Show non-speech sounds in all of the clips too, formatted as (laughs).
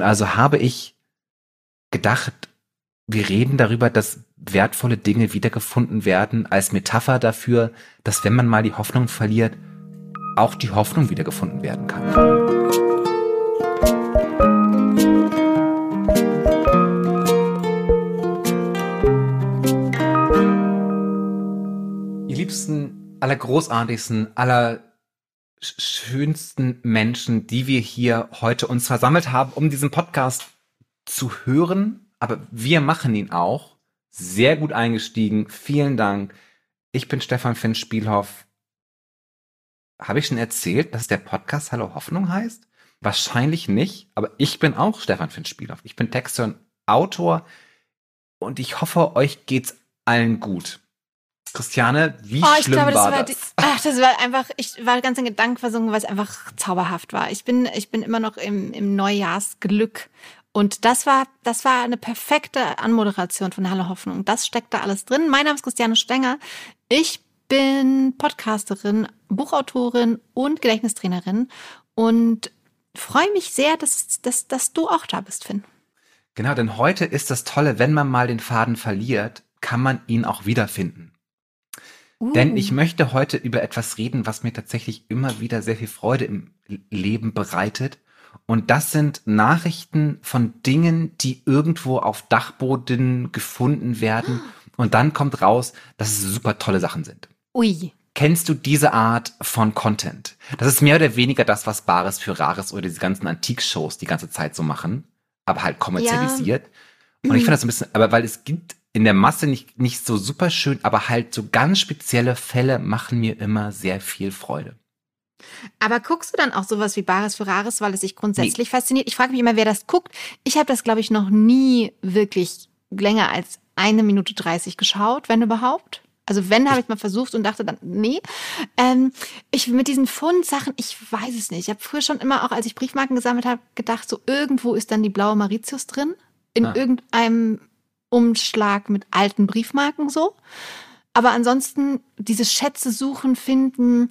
Und also habe ich gedacht, wir reden darüber, dass wertvolle Dinge wiedergefunden werden als Metapher dafür, dass wenn man mal die Hoffnung verliert, auch die Hoffnung wiedergefunden werden kann. Ihr liebsten, allergroßartigsten, aller schönsten Menschen, die wir hier heute uns versammelt haben, um diesen Podcast zu hören. Aber wir machen ihn auch. Sehr gut eingestiegen. Vielen Dank. Ich bin Stefan Finn Spielhoff. Habe ich schon erzählt, dass der Podcast Hallo Hoffnung heißt? Wahrscheinlich nicht, aber ich bin auch Stefan Finn Spielhoff. Ich bin Texter und Autor und ich hoffe, euch geht's allen gut. Christiane, wie oh, schlimm glaube, war, war das? Die, ach, das war einfach, ich war ganz in Gedanken versunken, weil es einfach zauberhaft war. Ich bin, ich bin immer noch im, im Neujahrsglück. Und das war, das war eine perfekte Anmoderation von Hallo Hoffnung. Das steckt da alles drin. Mein Name ist Christiane Stenger. Ich bin Podcasterin, Buchautorin und Gedächtnistrainerin und freue mich sehr, dass, dass, dass du auch da bist, Finn. Genau, denn heute ist das Tolle, wenn man mal den Faden verliert, kann man ihn auch wiederfinden. Uh. Denn ich möchte heute über etwas reden, was mir tatsächlich immer wieder sehr viel Freude im Leben bereitet. Und das sind Nachrichten von Dingen, die irgendwo auf Dachboden gefunden werden. Und dann kommt raus, dass es super tolle Sachen sind. Ui. Kennst du diese Art von Content? Das ist mehr oder weniger das, was Bares für Rares oder diese ganzen Antikshows die ganze Zeit so machen, aber halt kommerzialisiert. Ja. Und ich finde das ein bisschen, aber weil es gibt in der Masse nicht, nicht so super schön, aber halt so ganz spezielle Fälle machen mir immer sehr viel Freude. Aber guckst du dann auch sowas wie Bares für Rares, weil es sich grundsätzlich nee. fasziniert? Ich frage mich immer, wer das guckt. Ich habe das, glaube ich, noch nie wirklich länger als eine Minute dreißig geschaut, wenn überhaupt. Also wenn, habe ich mal versucht und dachte dann, nee. Ähm, ich mit diesen Fundsachen, ich weiß es nicht. Ich habe früher schon immer auch, als ich Briefmarken gesammelt habe, gedacht, so irgendwo ist dann die blaue Mauritius drin. In ah. irgendeinem Umschlag mit alten Briefmarken so. Aber ansonsten diese Schätze suchen, finden,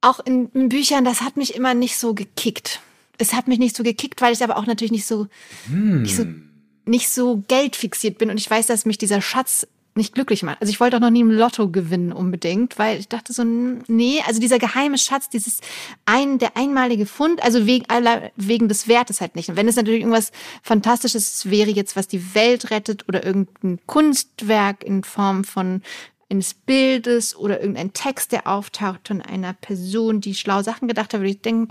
auch in, in Büchern, das hat mich immer nicht so gekickt. Es hat mich nicht so gekickt, weil ich aber auch natürlich nicht so, hm. nicht so, nicht so geldfixiert bin und ich weiß, dass mich dieser Schatz nicht glücklich macht. Also ich wollte auch noch nie im Lotto gewinnen unbedingt, weil ich dachte so, nee, also dieser geheime Schatz, dieses ein, der einmalige Fund, also wegen aller, wegen des Wertes halt nicht. Und wenn es natürlich irgendwas Fantastisches wäre jetzt, was die Welt rettet oder irgendein Kunstwerk in Form von eines Bildes oder irgendein Text, der auftaucht von einer Person, die schlau Sachen gedacht hat, würde ich denken,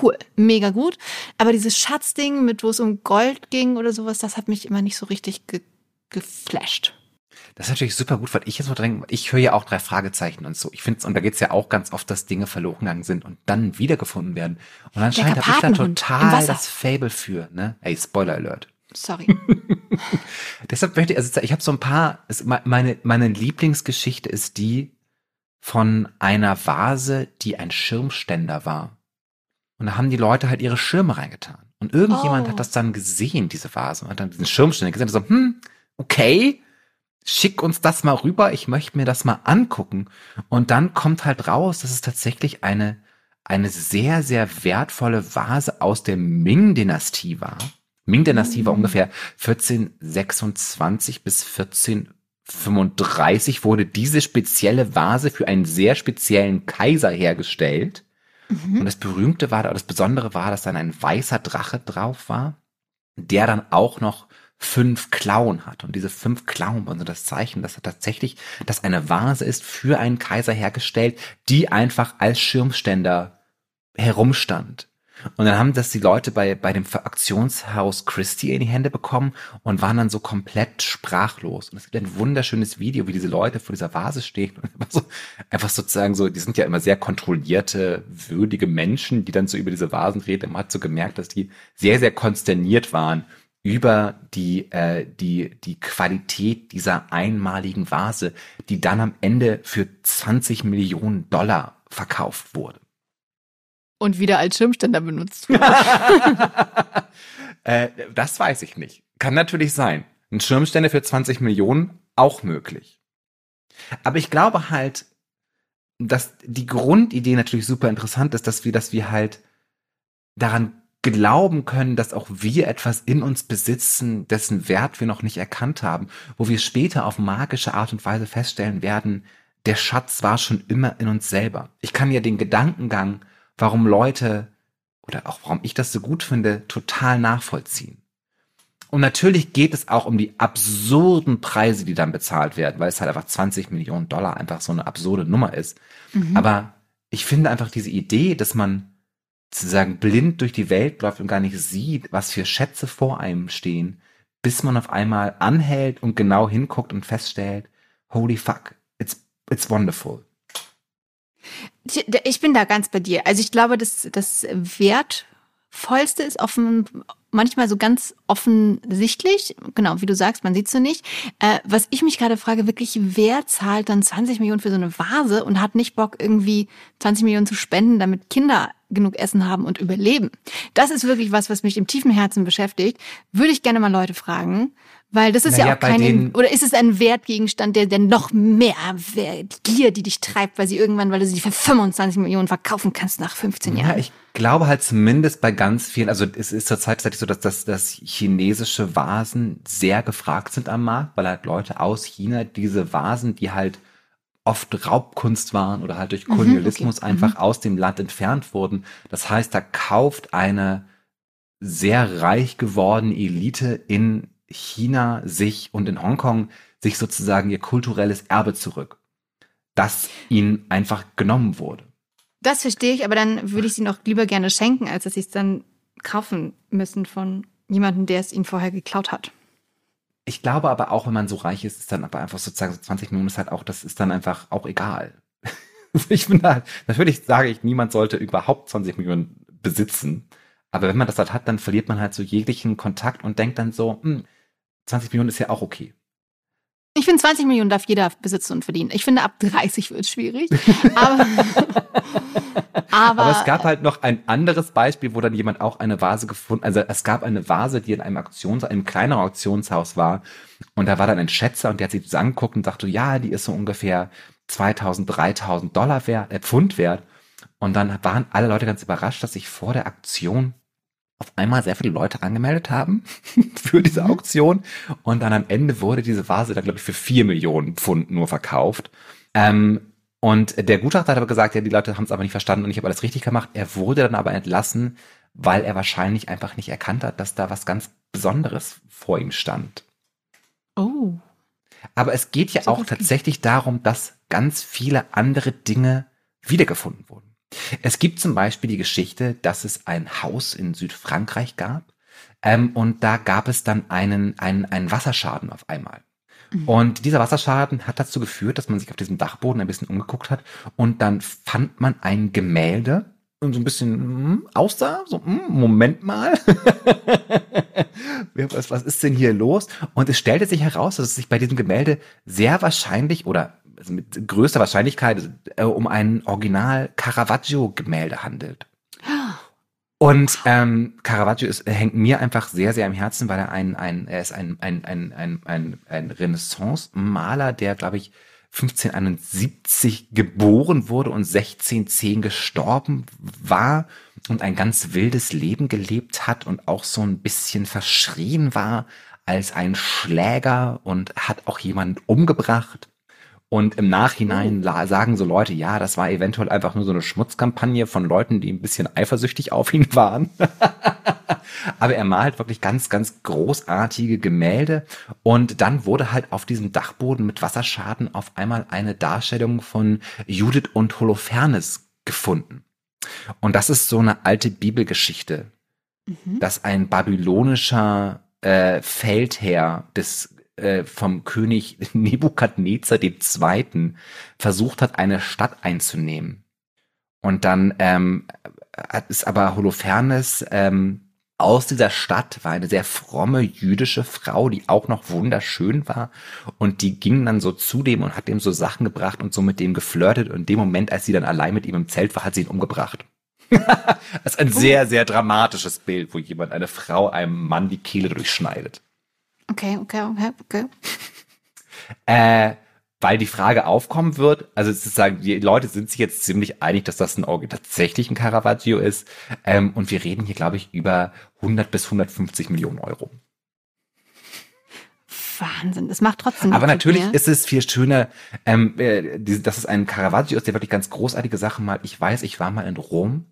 cool, mega gut. Aber dieses Schatzding, mit wo es um Gold ging oder sowas, das hat mich immer nicht so richtig ge geflasht. Das ist natürlich super gut, weil ich jetzt mal denke, ich höre ja auch drei Fragezeichen und so. Ich finde und da geht's ja auch ganz oft, dass Dinge verloren gegangen sind und dann wiedergefunden werden. Und anscheinend habe ich da total das Fable für, ne? Hey, Spoiler Alert. Sorry. (laughs) Deshalb möchte ich, also ich habe so ein paar, meine, meine Lieblingsgeschichte ist die von einer Vase, die ein Schirmständer war. Und da haben die Leute halt ihre Schirme reingetan. Und irgendjemand oh. hat das dann gesehen, diese Vase, und hat dann diesen Schirmständer gesehen und so, hm, okay, schick uns das mal rüber, ich möchte mir das mal angucken. Und dann kommt halt raus, dass es tatsächlich eine, eine sehr, sehr wertvolle Vase aus der Ming-Dynastie war. Ming-Dynastie war mhm. ungefähr 1426 bis 1435 wurde diese spezielle Vase für einen sehr speziellen Kaiser hergestellt. Mhm. Und das berühmte war, das Besondere war, dass dann ein weißer Drache drauf war, der dann auch noch fünf Klauen hat. Und diese fünf Klauen waren so das Zeichen, dass er tatsächlich, dass eine Vase ist für einen Kaiser hergestellt, die einfach als Schirmständer herumstand. Und dann haben das die Leute bei, bei dem Aktionshaus Christie in die Hände bekommen und waren dann so komplett sprachlos. Und es gibt ein wunderschönes Video, wie diese Leute vor dieser Vase stehen und einfach, so, einfach sozusagen so, die sind ja immer sehr kontrollierte, würdige Menschen, die dann so über diese Vasen reden. Man hat so gemerkt, dass die sehr, sehr konsterniert waren über die, äh, die, die Qualität dieser einmaligen Vase, die dann am Ende für 20 Millionen Dollar verkauft wurde. Und wieder als Schirmständer benutzt wurde. (laughs) (laughs) äh, das weiß ich nicht. Kann natürlich sein. Ein Schirmständer für 20 Millionen, auch möglich. Aber ich glaube halt, dass die Grundidee natürlich super interessant ist, dass wir, dass wir halt daran glauben können, dass auch wir etwas in uns besitzen, dessen Wert wir noch nicht erkannt haben, wo wir später auf magische Art und Weise feststellen werden, der Schatz war schon immer in uns selber. Ich kann ja den Gedankengang, warum Leute oder auch warum ich das so gut finde, total nachvollziehen. Und natürlich geht es auch um die absurden Preise, die dann bezahlt werden, weil es halt einfach 20 Millionen Dollar einfach so eine absurde Nummer ist. Mhm. Aber ich finde einfach diese Idee, dass man sozusagen blind durch die Welt läuft und gar nicht sieht, was für Schätze vor einem stehen, bis man auf einmal anhält und genau hinguckt und feststellt, holy fuck, it's, it's wonderful. Ich bin da ganz bei dir. Also ich glaube, dass das Wertvollste ist offen, manchmal so ganz offensichtlich. Genau, wie du sagst, man sieht so nicht. Äh, was ich mich gerade frage, wirklich, wer zahlt dann 20 Millionen für so eine Vase und hat nicht Bock, irgendwie 20 Millionen zu spenden, damit Kinder genug Essen haben und überleben? Das ist wirklich was, was mich im tiefen Herzen beschäftigt. Würde ich gerne mal Leute fragen. Weil das ist naja, ja auch kein, oder ist es ein Wertgegenstand, der, der noch mehr Gier, die dich treibt, weil sie irgendwann, weil du sie für 25 Millionen verkaufen kannst nach 15 Jahren? Ja, ich glaube halt zumindest bei ganz vielen, also es ist zurzeit tatsächlich so, dass, dass, dass chinesische Vasen sehr gefragt sind am Markt, weil halt Leute aus China diese Vasen, die halt oft Raubkunst waren oder halt durch mhm, Kolonialismus mhm, okay. einfach mhm. aus dem Land entfernt wurden. Das heißt, da kauft eine sehr reich gewordene Elite in China sich und in Hongkong sich sozusagen ihr kulturelles Erbe zurück, das ihnen einfach genommen wurde. Das verstehe ich, aber dann würde ich sie noch lieber gerne schenken, als dass sie es dann kaufen müssen von jemandem, der es ihnen vorher geklaut hat. Ich glaube aber auch, wenn man so reich ist, ist dann aber einfach sozusagen so 20 Millionen ist halt auch, das ist dann einfach auch egal. (laughs) ich bin halt, natürlich sage ich, niemand sollte überhaupt 20 Millionen besitzen. Aber wenn man das halt hat, dann verliert man halt so jeglichen Kontakt und denkt dann so, hm, 20 Millionen ist ja auch okay. Ich finde, 20 Millionen darf jeder besitzen und verdienen. Ich finde, ab 30 wird es schwierig. (laughs) Aber, aber, aber, es gab halt noch ein anderes Beispiel, wo dann jemand auch eine Vase gefunden, also es gab eine Vase, die in einem Auktions, einem kleineren Auktionshaus war. Und da war dann ein Schätzer und der hat sich das angeguckt und sagte, ja, die ist so ungefähr 2000, 3000 Dollar wert, äh, Pfund wert. Und dann waren alle Leute ganz überrascht, dass sich vor der Aktion auf einmal sehr viele Leute angemeldet haben (laughs) für diese mhm. Auktion. Und dann am Ende wurde diese Vase dann, glaube ich, für vier Millionen Pfund nur verkauft. Ähm, und der Gutachter hat aber gesagt, ja, die Leute haben es aber nicht verstanden und ich habe alles richtig gemacht. Er wurde dann aber entlassen, weil er wahrscheinlich einfach nicht erkannt hat, dass da was ganz Besonderes vor ihm stand. Oh. Aber es geht ja so auch tatsächlich darum, dass ganz viele andere Dinge wiedergefunden wurden. Es gibt zum Beispiel die Geschichte, dass es ein Haus in Südfrankreich gab ähm, und da gab es dann einen, einen, einen Wasserschaden auf einmal. Mhm. Und dieser Wasserschaden hat dazu geführt, dass man sich auf diesem Dachboden ein bisschen umgeguckt hat und dann fand man ein Gemälde und so ein bisschen mm, aussah, so mm, Moment mal, (laughs) was, was ist denn hier los? Und es stellte sich heraus, dass es sich bei diesem Gemälde sehr wahrscheinlich oder also mit größter Wahrscheinlichkeit äh, um ein Original Caravaggio-Gemälde handelt. Und ähm, Caravaggio ist, hängt mir einfach sehr, sehr am Herzen, weil er ein, ein er ist ein, ein, ein, ein, ein, ein Renaissance-Maler, der, glaube ich, 1571 geboren wurde und 1610 gestorben war und ein ganz wildes Leben gelebt hat und auch so ein bisschen verschrien war als ein Schläger und hat auch jemanden umgebracht. Und im Nachhinein oh. sagen so Leute, ja, das war eventuell einfach nur so eine Schmutzkampagne von Leuten, die ein bisschen eifersüchtig auf ihn waren. (laughs) Aber er malt wirklich ganz, ganz großartige Gemälde. Und dann wurde halt auf diesem Dachboden mit Wasserschaden auf einmal eine Darstellung von Judith und Holofernes gefunden. Und das ist so eine alte Bibelgeschichte, mhm. dass ein babylonischer äh, Feldherr des äh, vom König Nebukadnezar II. versucht hat, eine Stadt einzunehmen. Und dann ähm, ist aber Holofernes ähm, aus dieser Stadt war eine sehr fromme jüdische Frau, die auch noch wunderschön war. Und die ging dann so zu dem und hat ihm so Sachen gebracht und so mit dem geflirtet. Und in dem Moment, als sie dann allein mit ihm im Zelt war, hat sie ihn umgebracht. (laughs) das ist ein sehr, sehr dramatisches Bild, wo jemand eine Frau einem Mann die Kehle durchschneidet. Okay, okay, okay, okay. (laughs) Äh, weil die Frage aufkommen wird, also sozusagen, die Leute sind sich jetzt ziemlich einig, dass das ein Orgel tatsächlich ein Caravaggio ist. Ähm, und wir reden hier, glaube ich, über 100 bis 150 Millionen Euro. Wahnsinn, das macht trotzdem. Aber natürlich mehr. ist es viel schöner, ähm, äh, die, dass es ein Caravaggio ist, der wirklich ganz großartige Sachen mal. Ich weiß, ich war mal in Rom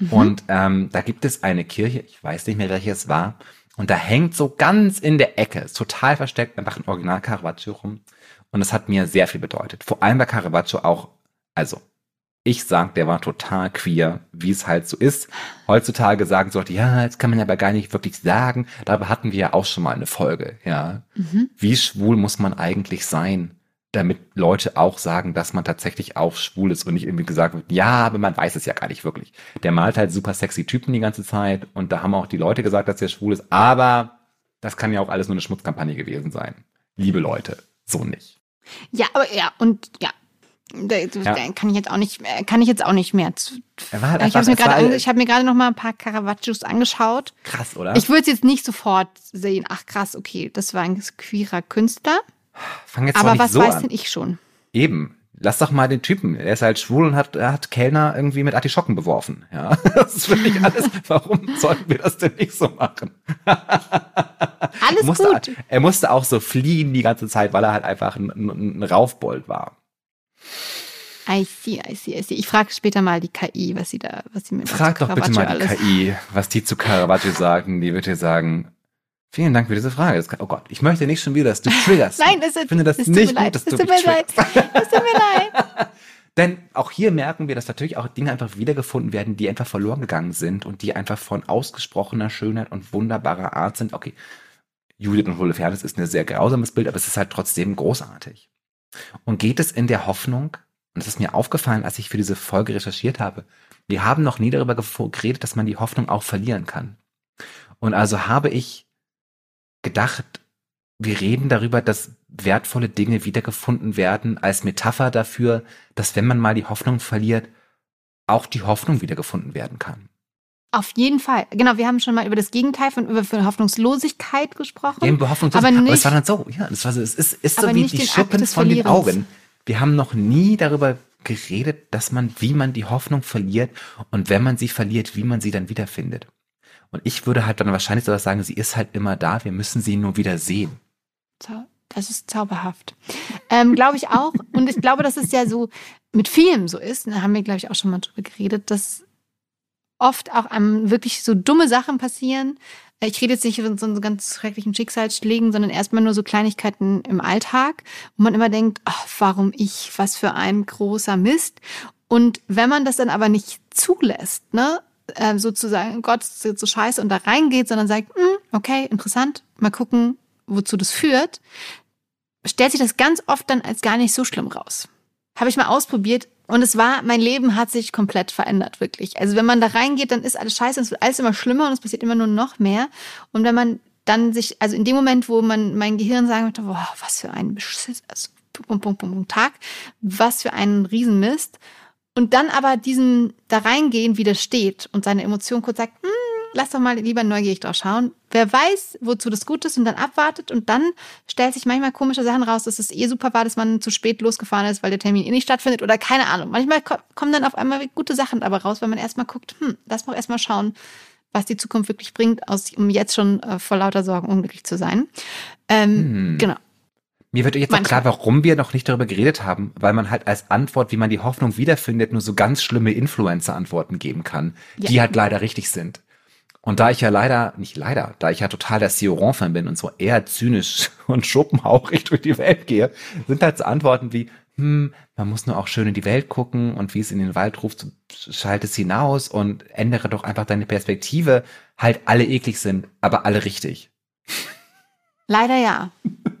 mhm. und ähm, da gibt es eine Kirche, ich weiß nicht mehr, welche es war, und da hängt so ganz in der Ecke, ist total versteckt, einfach ein Original Caravaggio rum. Und das hat mir sehr viel bedeutet. Vor allem bei Caravaggio auch, also ich sag, der war total queer, wie es halt so ist. Heutzutage sagen sollte, ja, jetzt kann man aber gar nicht wirklich sagen. Dabei hatten wir ja auch schon mal eine Folge, ja. Mhm. Wie schwul muss man eigentlich sein, damit Leute auch sagen, dass man tatsächlich auch schwul ist und nicht irgendwie gesagt wird, ja, aber man weiß es ja gar nicht wirklich. Der malt halt super sexy Typen die ganze Zeit und da haben auch die Leute gesagt, dass er schwul ist, aber das kann ja auch alles nur eine Schmutzkampagne gewesen sein. Liebe Leute, so nicht. Ja, aber ja, und ja, da, ja. kann ich jetzt auch nicht, kann ich jetzt auch nicht mehr. Halt ich habe mir gerade, ich habe mir gerade noch mal ein paar Caravaggios angeschaut. Krass, oder? Ich würde es jetzt nicht sofort sehen. Ach krass, okay, das war ein queerer Künstler. Fang jetzt Aber was so weiß an. denn ich schon? Eben. Lass doch mal den Typen. Er ist halt schwul und hat, hat Kellner irgendwie mit Artischocken beworfen. Ja, (laughs) das ist wirklich alles. (laughs) Warum sollten wir das denn nicht so machen? (laughs) alles musste, gut. Er musste auch so fliehen die ganze Zeit, weil er halt einfach ein, ein, ein Raufbold war. I see, I see, I see. Ich frage später mal die KI, was sie da, was sie mit Frag doch bitte mal die alles. KI, was die zu Caravaggio sagen. Die wird dir sagen, vielen Dank für diese Frage. oh Gott, ich möchte nicht schon wieder, dass du triggerst. Nein, ist, ich finde das es nicht gut, dass es du tut mir leid. Es tut mir leid. (laughs) Denn auch hier merken wir, dass natürlich auch Dinge einfach wiedergefunden werden, die einfach verloren gegangen sind und die einfach von ausgesprochener Schönheit und wunderbarer Art sind. Okay, Judith und Holofernes ist ein sehr grausames Bild, aber es ist halt trotzdem großartig. Und geht es in der Hoffnung, und das ist mir aufgefallen, als ich für diese Folge recherchiert habe, wir haben noch nie darüber geredet, dass man die Hoffnung auch verlieren kann. Und also habe ich gedacht, wir reden darüber, dass wertvolle Dinge wiedergefunden werden als Metapher dafür, dass wenn man mal die Hoffnung verliert, auch die Hoffnung wiedergefunden werden kann. Auf jeden Fall. Genau, wir haben schon mal über das Gegenteil von über Hoffnungslosigkeit gesprochen. Eben Hoffnungslosigkeit. Aber, nicht, aber es war dann so, ja, es, war so, es ist, ist so wie die Schuppen von den Augen. Wir haben noch nie darüber geredet, dass man, wie man die Hoffnung verliert und wenn man sie verliert, wie man sie dann wiederfindet. Und ich würde halt dann wahrscheinlich sowas sagen, sie ist halt immer da, wir müssen sie nur wieder sehen. Das ist zauberhaft. Ähm, glaube ich auch. Und ich glaube, dass es ja so mit Filmen so ist. Da haben wir, glaube ich, auch schon mal drüber geredet, dass oft auch einem wirklich so dumme Sachen passieren. Ich rede jetzt nicht von so ganz schrecklichen Schicksalsschlägen, sondern erstmal nur so Kleinigkeiten im Alltag, wo man immer denkt, ach, warum ich, was für ein großer Mist. Und wenn man das dann aber nicht zulässt, ne, äh, sozusagen, Gott ist jetzt so scheiße und da reingeht, sondern sagt, hm, okay, interessant, mal gucken, wozu das führt, stellt sich das ganz oft dann als gar nicht so schlimm raus. Habe ich mal ausprobiert, und es war, mein Leben hat sich komplett verändert, wirklich. Also wenn man da reingeht, dann ist alles scheiße es wird alles immer schlimmer und es passiert immer nur noch mehr. Und wenn man dann sich, also in dem Moment, wo man mein Gehirn sagen möchte, boah, was für ein Beschiss, also, Punkt, Punkt, Punkt, Tag, was für ein Riesenmist. Und dann aber diesem da reingehen widersteht und seine Emotion kurz sagt, hm, lass doch mal lieber neugierig drauf schauen. Wer weiß, wozu das gut ist und dann abwartet und dann stellt sich manchmal komische Sachen raus, dass es eh super war, dass man zu spät losgefahren ist, weil der Termin eh nicht stattfindet oder keine Ahnung. Manchmal kommen dann auf einmal gute Sachen dabei raus, wenn man erstmal guckt, hm, lass mal erstmal schauen, was die Zukunft wirklich bringt, aus, um jetzt schon äh, vor lauter Sorgen unglücklich zu sein. Ähm, hm. Genau. Mir wird jetzt Manchmal. auch klar, warum wir noch nicht darüber geredet haben, weil man halt als Antwort, wie man die Hoffnung wiederfindet, nur so ganz schlimme Influencer-Antworten geben kann, ja. die halt leider richtig sind. Und da ich ja leider, nicht leider, da ich ja total der Sioran-Fan bin und so eher zynisch (laughs) und schuppenhauchig durch die Welt gehe, sind halt so Antworten wie, hm, man muss nur auch schön in die Welt gucken und wie es in den Wald ruft, schalt es hinaus und ändere doch einfach deine Perspektive. Halt alle eklig sind, aber alle richtig. Leider ja.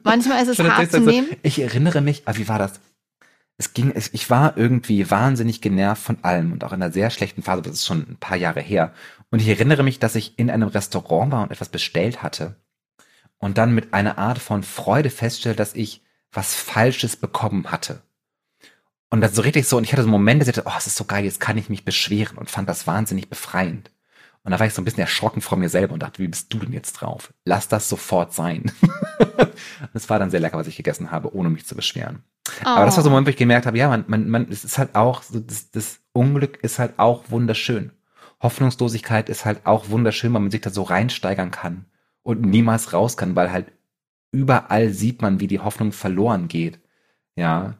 Manchmal ist es hart zu nehmen. Ich erinnere mich, ah, wie war das? Es ging, ich war irgendwie wahnsinnig genervt von allem und auch in einer sehr schlechten Phase, das ist schon ein paar Jahre her. Und ich erinnere mich, dass ich in einem Restaurant war und etwas bestellt hatte und dann mit einer Art von Freude feststellte, dass ich was Falsches bekommen hatte. Und das so richtig so, und ich hatte so Momente, dass ich dachte, oh, es ist so geil, jetzt kann ich mich beschweren und fand das wahnsinnig befreiend. Und da war ich so ein bisschen erschrocken vor mir selber und dachte, wie bist du denn jetzt drauf? Lass das sofort sein. (laughs) das war dann sehr lecker, was ich gegessen habe, ohne mich zu beschweren. Oh. Aber das war so ein Moment, wo ich gemerkt habe, ja, man, man, man, es ist halt auch, so, das, das Unglück ist halt auch wunderschön. Hoffnungslosigkeit ist halt auch wunderschön, weil man sich da so reinsteigern kann und niemals raus kann, weil halt überall sieht man, wie die Hoffnung verloren geht. Ja.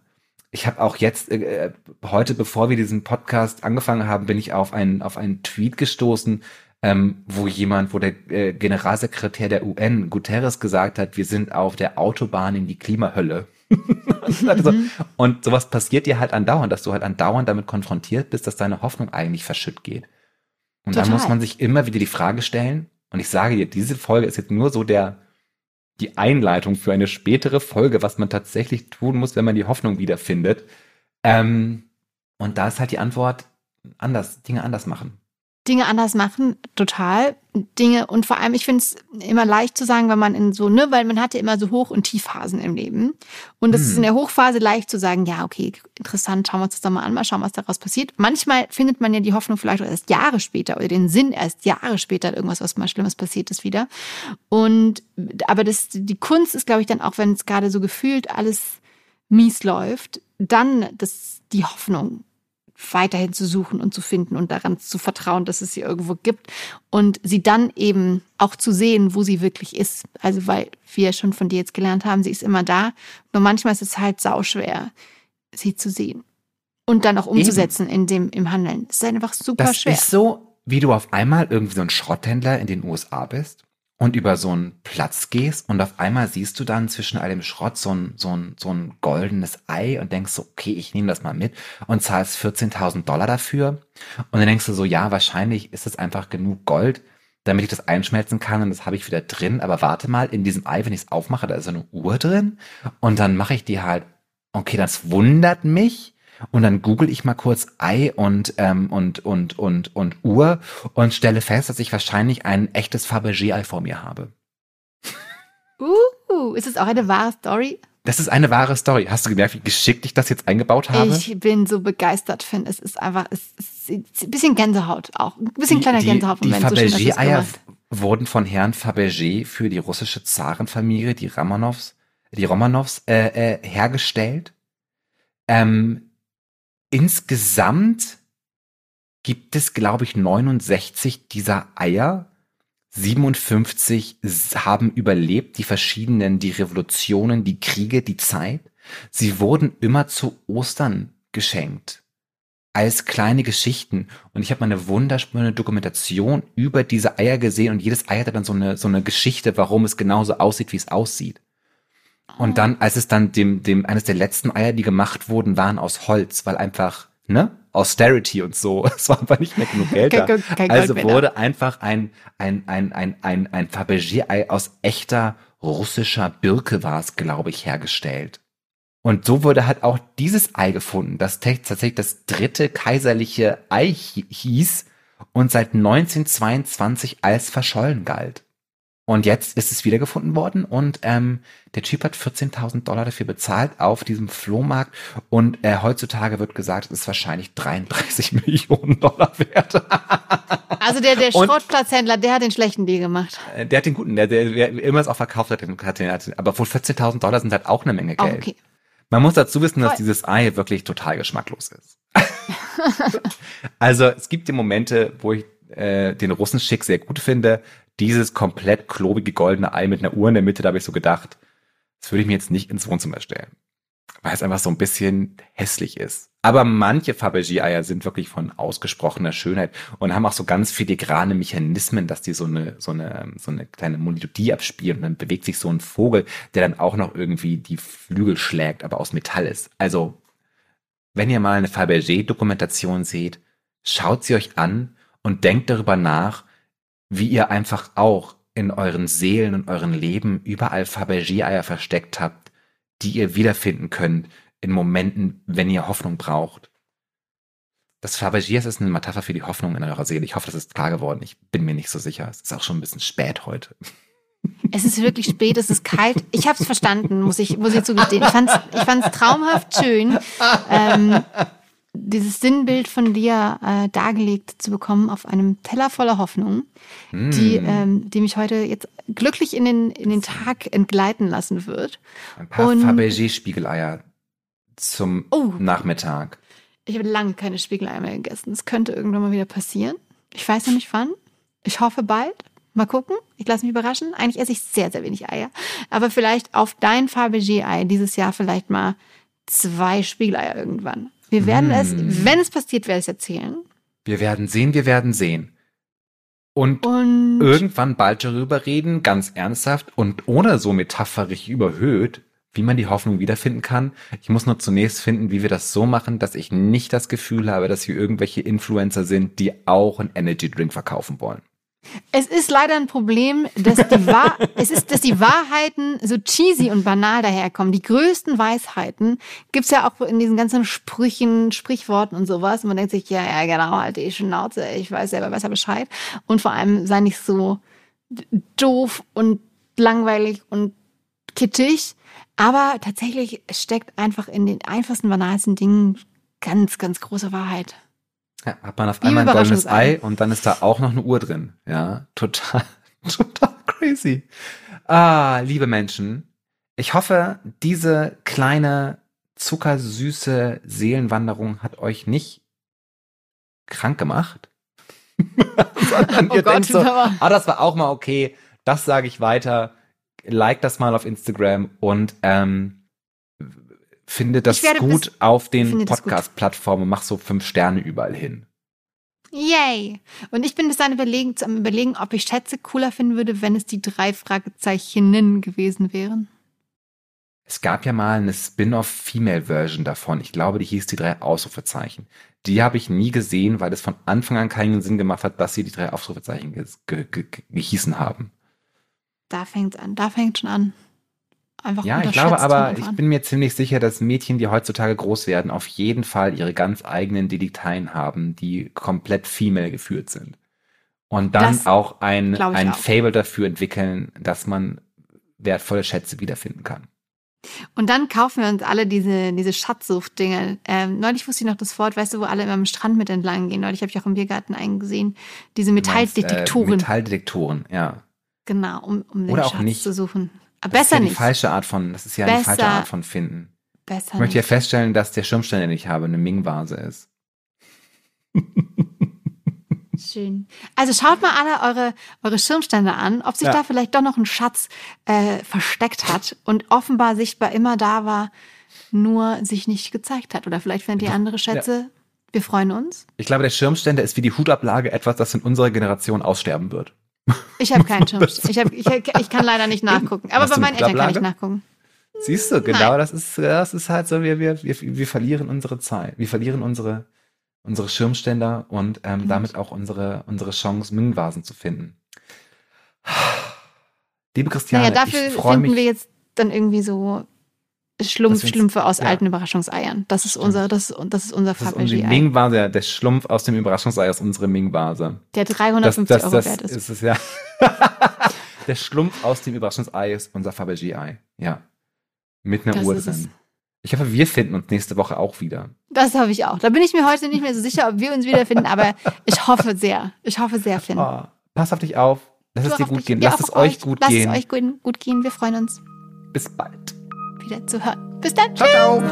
Ich habe auch jetzt, äh, äh, heute, bevor wir diesen Podcast angefangen haben, bin ich auf einen, auf einen Tweet gestoßen, ähm, wo jemand, wo der äh, Generalsekretär der UN, Guterres, gesagt hat, wir sind auf der Autobahn in die Klimahölle. (laughs) also, mhm. Und sowas passiert dir halt andauernd, dass du halt andauernd damit konfrontiert bist, dass deine Hoffnung eigentlich verschütt geht. Und Total. dann muss man sich immer wieder die Frage stellen, und ich sage dir, diese Folge ist jetzt nur so der, die Einleitung für eine spätere Folge, was man tatsächlich tun muss, wenn man die Hoffnung wiederfindet. Ähm, und da ist halt die Antwort anders, Dinge anders machen. Dinge anders machen, total. Dinge und vor allem, ich finde es immer leicht zu sagen, wenn man in so, ne, weil man hat ja immer so Hoch- und Tiefphasen im Leben. Und es hm. ist in der Hochphase leicht zu sagen, ja, okay, interessant, schauen wir uns das doch mal an, mal schauen, was daraus passiert. Manchmal findet man ja die Hoffnung vielleicht erst Jahre später oder den Sinn erst Jahre später, irgendwas, was mal Schlimmes passiert ist wieder. Und, aber das, die Kunst ist, glaube ich, dann auch, wenn es gerade so gefühlt alles mies läuft, dann das, die Hoffnung weiterhin zu suchen und zu finden und daran zu vertrauen, dass es sie irgendwo gibt und sie dann eben auch zu sehen, wo sie wirklich ist. Also weil wir schon von dir jetzt gelernt haben, sie ist immer da. Nur manchmal ist es halt sauschwer, sie zu sehen und dann auch umzusetzen eben. in dem im Handeln. Das ist einfach super das schwer. Das ist so, wie du auf einmal irgendwie so ein Schrotthändler in den USA bist und über so einen Platz gehst und auf einmal siehst du dann zwischen all dem Schrott so ein, so ein, so ein goldenes Ei und denkst so, okay, ich nehme das mal mit und zahlst 14.000 Dollar dafür. Und dann denkst du so, ja, wahrscheinlich ist es einfach genug Gold, damit ich das einschmelzen kann und das habe ich wieder drin. Aber warte mal, in diesem Ei, wenn ich es aufmache, da ist eine Uhr drin und dann mache ich die halt, okay, das wundert mich und dann google ich mal kurz Ei und, ähm, und, und, und, und Uhr und stelle fest, dass ich wahrscheinlich ein echtes Fabergé-Ei vor mir habe. Uh, ist es auch eine wahre Story? Das ist eine wahre Story. Hast du gemerkt, wie geschickt ich das jetzt eingebaut habe? Ich bin so begeistert, Finn. Es ist einfach, es ist ein bisschen Gänsehaut auch. Ein bisschen die, kleiner Gänsehaut. Die, die Fabergé-Eier wurden von Herrn Fabergé für die russische Zarenfamilie, die Romanovs, die Romanovs, äh, äh, hergestellt. Ähm, Insgesamt gibt es, glaube ich, 69 dieser Eier. 57 haben überlebt die verschiedenen, die Revolutionen, die Kriege, die Zeit. Sie wurden immer zu Ostern geschenkt. Als kleine Geschichten. Und ich habe mal eine wunderschöne Dokumentation über diese Eier gesehen und jedes Ei hatte dann so eine, so eine Geschichte, warum es genauso aussieht, wie es aussieht. Und dann, als es dann dem, dem, eines der letzten Eier, die gemacht wurden, waren aus Holz, weil einfach, ne? Austerity und so. (laughs) Es war einfach nicht mehr genug Geld da. Kein, kein also wurde einfach ein, ein, ein, ein, ein, ein Fabergé-Ei aus echter russischer Birke war es, glaube ich, hergestellt. Und so wurde halt auch dieses Ei gefunden, das tatsächlich das dritte kaiserliche Ei hieß und seit 1922 als verschollen galt. Und jetzt ist es wiedergefunden worden und ähm, der Typ hat 14.000 Dollar dafür bezahlt auf diesem Flohmarkt und äh, heutzutage wird gesagt, es ist wahrscheinlich 33 (laughs) Millionen Dollar wert. (laughs) also der, der Schrottplatzhändler, der hat den schlechten Deal gemacht. Äh, der hat den guten, der, der, der immer es auch verkauft hat, hat, den, hat aber wohl 14.000 Dollar sind halt auch eine Menge Geld. Oh, okay. Man muss dazu wissen, dass dieses Ei wirklich total geschmacklos ist. (laughs) also es gibt die Momente, wo ich äh, den Russenschick sehr gut finde, dieses komplett klobige goldene Ei mit einer Uhr in der Mitte, da habe ich so gedacht, das würde ich mir jetzt nicht ins Wohnzimmer stellen. Weil es einfach so ein bisschen hässlich ist. Aber manche Fabergé-Eier sind wirklich von ausgesprochener Schönheit und haben auch so ganz filigrane Mechanismen, dass die so eine, so eine, so eine kleine Melodie abspielen und dann bewegt sich so ein Vogel, der dann auch noch irgendwie die Flügel schlägt, aber aus Metall ist. Also, wenn ihr mal eine Fabergé-Dokumentation seht, schaut sie euch an und denkt darüber nach, wie ihr einfach auch in euren Seelen und euren Leben überall Fabergé-Eier versteckt habt, die ihr wiederfinden könnt in Momenten, wenn ihr Hoffnung braucht. Das Fabergé ist eine Metapher für die Hoffnung in eurer Seele. Ich hoffe, das ist klar geworden. Ich bin mir nicht so sicher. Es ist auch schon ein bisschen spät heute. Es ist wirklich spät, es ist kalt. Ich habe es verstanden, muss ich, muss ich zugestehen. Ich fand es ich fand's traumhaft schön. Ähm, dieses Sinnbild von dir äh, dargelegt zu bekommen auf einem Teller voller Hoffnung, mm. die, ähm, die mich heute jetzt glücklich in den, in den Tag entgleiten lassen wird. Ein paar Fabergé-Spiegeleier zum oh, Nachmittag. Ich habe lange keine Spiegeleier mehr gegessen. Es könnte irgendwann mal wieder passieren. Ich weiß noch nicht wann. Ich hoffe bald. Mal gucken. Ich lasse mich überraschen. Eigentlich esse ich sehr, sehr wenig Eier. Aber vielleicht auf dein Fabergé-Ei dieses Jahr vielleicht mal zwei Spiegeleier irgendwann. Wir werden mm. es, wenn es passiert, werde ich es erzählen. Wir werden sehen, wir werden sehen. Und, und, irgendwann bald darüber reden, ganz ernsthaft und ohne so metaphorisch überhöht, wie man die Hoffnung wiederfinden kann. Ich muss nur zunächst finden, wie wir das so machen, dass ich nicht das Gefühl habe, dass hier irgendwelche Influencer sind, die auch einen Energy Drink verkaufen wollen. Es ist leider ein Problem, dass die, (laughs) Wahr es ist, dass die Wahrheiten so cheesy und banal daherkommen. Die größten Weisheiten gibt's ja auch in diesen ganzen Sprüchen, Sprichworten und sowas. Und man denkt sich, ja, ja, genau, halt die Schnauze, ich weiß selber besser Bescheid. Und vor allem sei nicht so doof und langweilig und kitschig. Aber tatsächlich steckt einfach in den einfachsten, banalsten Dingen ganz, ganz große Wahrheit. Ja, hat man auf einmal ein goldenes Ei und dann ist da auch noch eine Uhr drin. Ja, total, (laughs) total crazy. Ah, liebe Menschen, ich hoffe, diese kleine zuckersüße Seelenwanderung hat euch nicht krank gemacht. (laughs) Sondern oh ihr Gott, denkt so, ah, das war auch mal okay, das sage ich weiter. Like das mal auf Instagram und ähm, finde das gut bis, auf den Podcast-Plattformen, mach so fünf Sterne überall hin. Yay! Und ich bin bis dann überlegen, am überlegen, ob ich Schätze cooler finden würde, wenn es die drei Fragezeicheninnen gewesen wären. Es gab ja mal eine Spin-off-Female-Version davon. Ich glaube, die hieß die drei Ausrufezeichen. Die habe ich nie gesehen, weil es von Anfang an keinen Sinn gemacht hat, dass sie die drei Ausrufezeichen gehießen haben. Da fängt an, da fängt schon an einfach Ja, ich glaube aber, ich bin mir ziemlich sicher, dass Mädchen, die heutzutage groß werden, auf jeden Fall ihre ganz eigenen Detekteien haben, die komplett female geführt sind. Und dann das auch ein, ein auch. Fable dafür entwickeln, dass man wertvolle Schätze wiederfinden kann. Und dann kaufen wir uns alle diese, diese Schatzsucht-Dinge. Ähm, neulich wusste ich noch das Wort, weißt du, wo alle immer am Strand mit entlang gehen. Neulich habe ich auch im Biergarten einen gesehen. Diese Metalldetektoren. Meinst, äh, Metalldetektoren, ja. Genau, um, um den Oder Schatz auch nicht. zu suchen. Das Besser ist ja die nicht. falsche Art von, das ist ja Besser, die falsche Art von finden. Besser ich möchte ja feststellen, dass der Schirmständer, den ich habe, eine Ming-Vase ist. Schön. Also schaut mal alle eure, eure Schirmstände an, ob sich ja. da vielleicht doch noch ein Schatz äh, versteckt hat und offenbar sichtbar immer da war, nur sich nicht gezeigt hat. Oder vielleicht findet ihr andere Schätze. Ja. Wir freuen uns. Ich glaube, der Schirmständer ist wie die Hutablage etwas, das in unserer Generation aussterben wird. Ich habe keinen Schirm. Ich, hab, (laughs) ich, ich kann leider nicht nachgucken. Aber bei meinen Eltern kann ich nachgucken. Siehst du, genau, das ist, das ist halt so, wir, wir, wir, wir verlieren unsere Zeit. Wir verlieren unsere, unsere Schirmständer und ähm, mhm. damit auch unsere, unsere Chance, Ming-Vasen zu finden. Liebe Christiane, naja, dafür ich finden mich, wir jetzt dann irgendwie so Schlumpf, Schlümpfe aus ja. alten Überraschungseiern. Das ist unser, das, das ist unser Fabergé-Ei. Ming war der, der Schlumpf aus dem Überraschungsei ist unsere Ming-Vase. Der 350 das, das, Euro wert ist. ist es, ja. (laughs) der Schlumpf aus dem Überraschungsei ist unser Fabergé-Ei. Ja. Mit einer das Uhr drin. Ich hoffe, wir finden uns nächste Woche auch wieder. Das hoffe ich auch. Da bin ich mir heute nicht mehr so sicher, ob wir uns wiederfinden, aber ich hoffe sehr. Ich hoffe sehr, Finn. Oh, pass auf dich auf. Lass es dir gut gehen. Lass es euch gut gehen. Lass es euch gut gehen. Wir freuen uns. Bis bald wieder zu hören. Bis dann. Ciao, ciao.